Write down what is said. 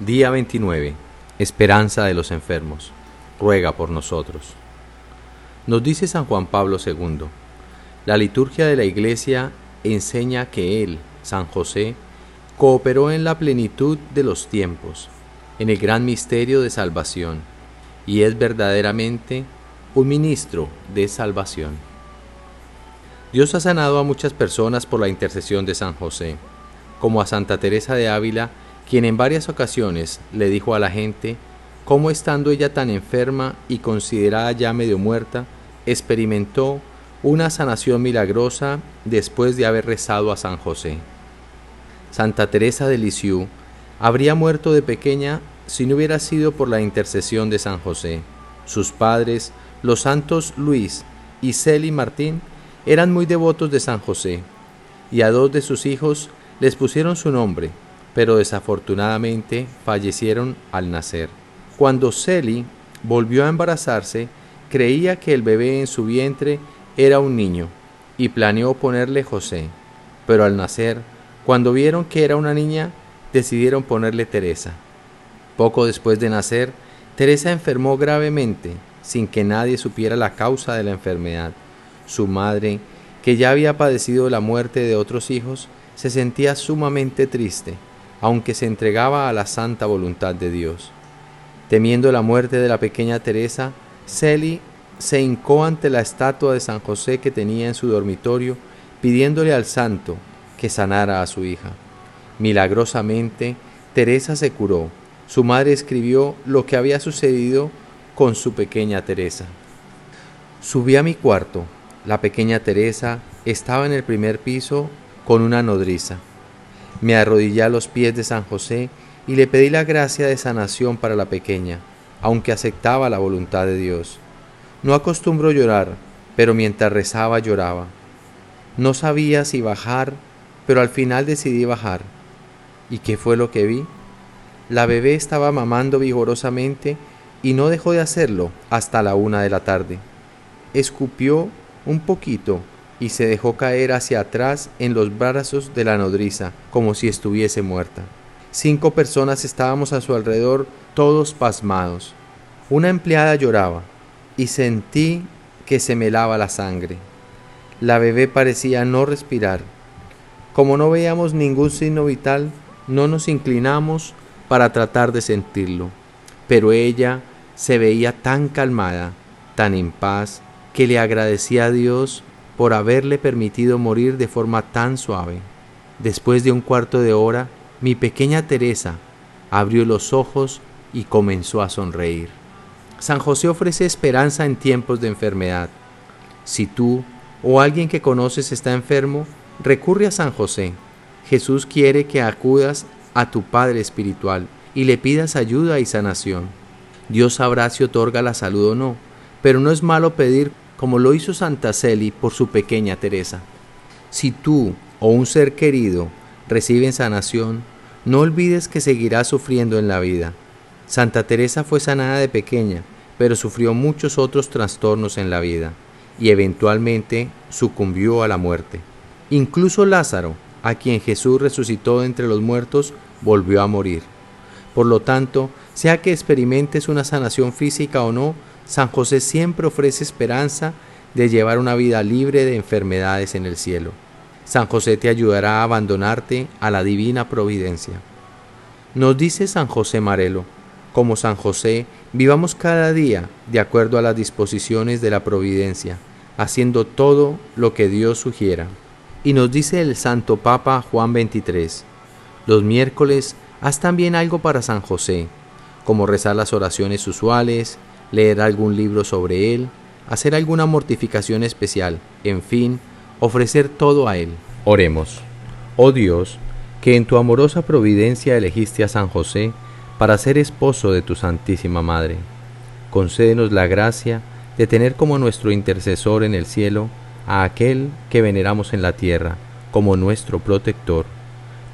Día 29. Esperanza de los enfermos. Ruega por nosotros. Nos dice San Juan Pablo II. La liturgia de la Iglesia enseña que Él, San José, cooperó en la plenitud de los tiempos, en el gran misterio de salvación, y es verdaderamente un ministro de salvación. Dios ha sanado a muchas personas por la intercesión de San José, como a Santa Teresa de Ávila, quien en varias ocasiones le dijo a la gente cómo estando ella tan enferma y considerada ya medio muerta, experimentó una sanación milagrosa después de haber rezado a San José. Santa Teresa de Lisieux habría muerto de pequeña si no hubiera sido por la intercesión de San José. Sus padres, los santos Luis y Celi Martín, eran muy devotos de San José, y a dos de sus hijos les pusieron su nombre, pero desafortunadamente fallecieron al nacer. Cuando Celi volvió a embarazarse, creía que el bebé en su vientre era un niño y planeó ponerle José, pero al nacer, cuando vieron que era una niña, decidieron ponerle Teresa. Poco después de nacer, Teresa enfermó gravemente, sin que nadie supiera la causa de la enfermedad. Su madre, que ya había padecido la muerte de otros hijos, se sentía sumamente triste aunque se entregaba a la santa voluntad de Dios. Temiendo la muerte de la pequeña Teresa, Celi se hincó ante la estatua de San José que tenía en su dormitorio, pidiéndole al santo que sanara a su hija. Milagrosamente, Teresa se curó. Su madre escribió lo que había sucedido con su pequeña Teresa. Subí a mi cuarto. La pequeña Teresa estaba en el primer piso con una nodriza. Me arrodillé a los pies de San José y le pedí la gracia de sanación para la pequeña, aunque aceptaba la voluntad de Dios. No acostumbro llorar, pero mientras rezaba lloraba. No sabía si bajar, pero al final decidí bajar. ¿Y qué fue lo que vi? La bebé estaba mamando vigorosamente y no dejó de hacerlo hasta la una de la tarde. Escupió un poquito y se dejó caer hacia atrás en los brazos de la nodriza, como si estuviese muerta. Cinco personas estábamos a su alrededor, todos pasmados. Una empleada lloraba y sentí que se me lava la sangre. La bebé parecía no respirar. Como no veíamos ningún signo vital, no nos inclinamos para tratar de sentirlo. Pero ella se veía tan calmada, tan en paz, que le agradecía a Dios por haberle permitido morir de forma tan suave. Después de un cuarto de hora, mi pequeña Teresa abrió los ojos y comenzó a sonreír. San José ofrece esperanza en tiempos de enfermedad. Si tú o alguien que conoces está enfermo, recurre a San José. Jesús quiere que acudas a tu Padre Espiritual y le pidas ayuda y sanación. Dios sabrá si otorga la salud o no, pero no es malo pedir como lo hizo Santa Celi por su pequeña Teresa. Si tú o un ser querido reciben sanación, no olvides que seguirás sufriendo en la vida. Santa Teresa fue sanada de pequeña, pero sufrió muchos otros trastornos en la vida y eventualmente sucumbió a la muerte. Incluso Lázaro, a quien Jesús resucitó entre los muertos, volvió a morir. Por lo tanto, sea que experimentes una sanación física o no, San José siempre ofrece esperanza de llevar una vida libre de enfermedades en el cielo. San José te ayudará a abandonarte a la divina providencia. Nos dice San José Marelo, como San José, vivamos cada día de acuerdo a las disposiciones de la providencia, haciendo todo lo que Dios sugiera. Y nos dice el Santo Papa Juan 23, los miércoles haz también algo para San José, como rezar las oraciones usuales, leer algún libro sobre Él, hacer alguna mortificación especial, en fin, ofrecer todo a Él. Oremos. Oh Dios, que en tu amorosa providencia elegiste a San José para ser esposo de tu Santísima Madre. Concédenos la gracia de tener como nuestro intercesor en el cielo a aquel que veneramos en la tierra como nuestro protector,